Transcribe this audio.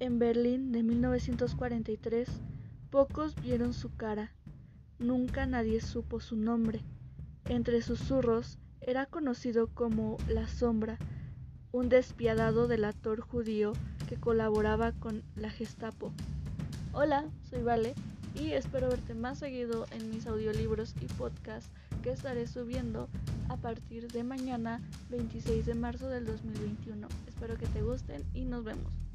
En Berlín de 1943, pocos vieron su cara. Nunca nadie supo su nombre. Entre susurros, era conocido como La Sombra, un despiadado delator judío que colaboraba con la Gestapo. Hola, soy Vale y espero verte más seguido en mis audiolibros y podcasts que estaré subiendo a partir de mañana 26 de marzo del 2021. Espero que te gusten y nos vemos.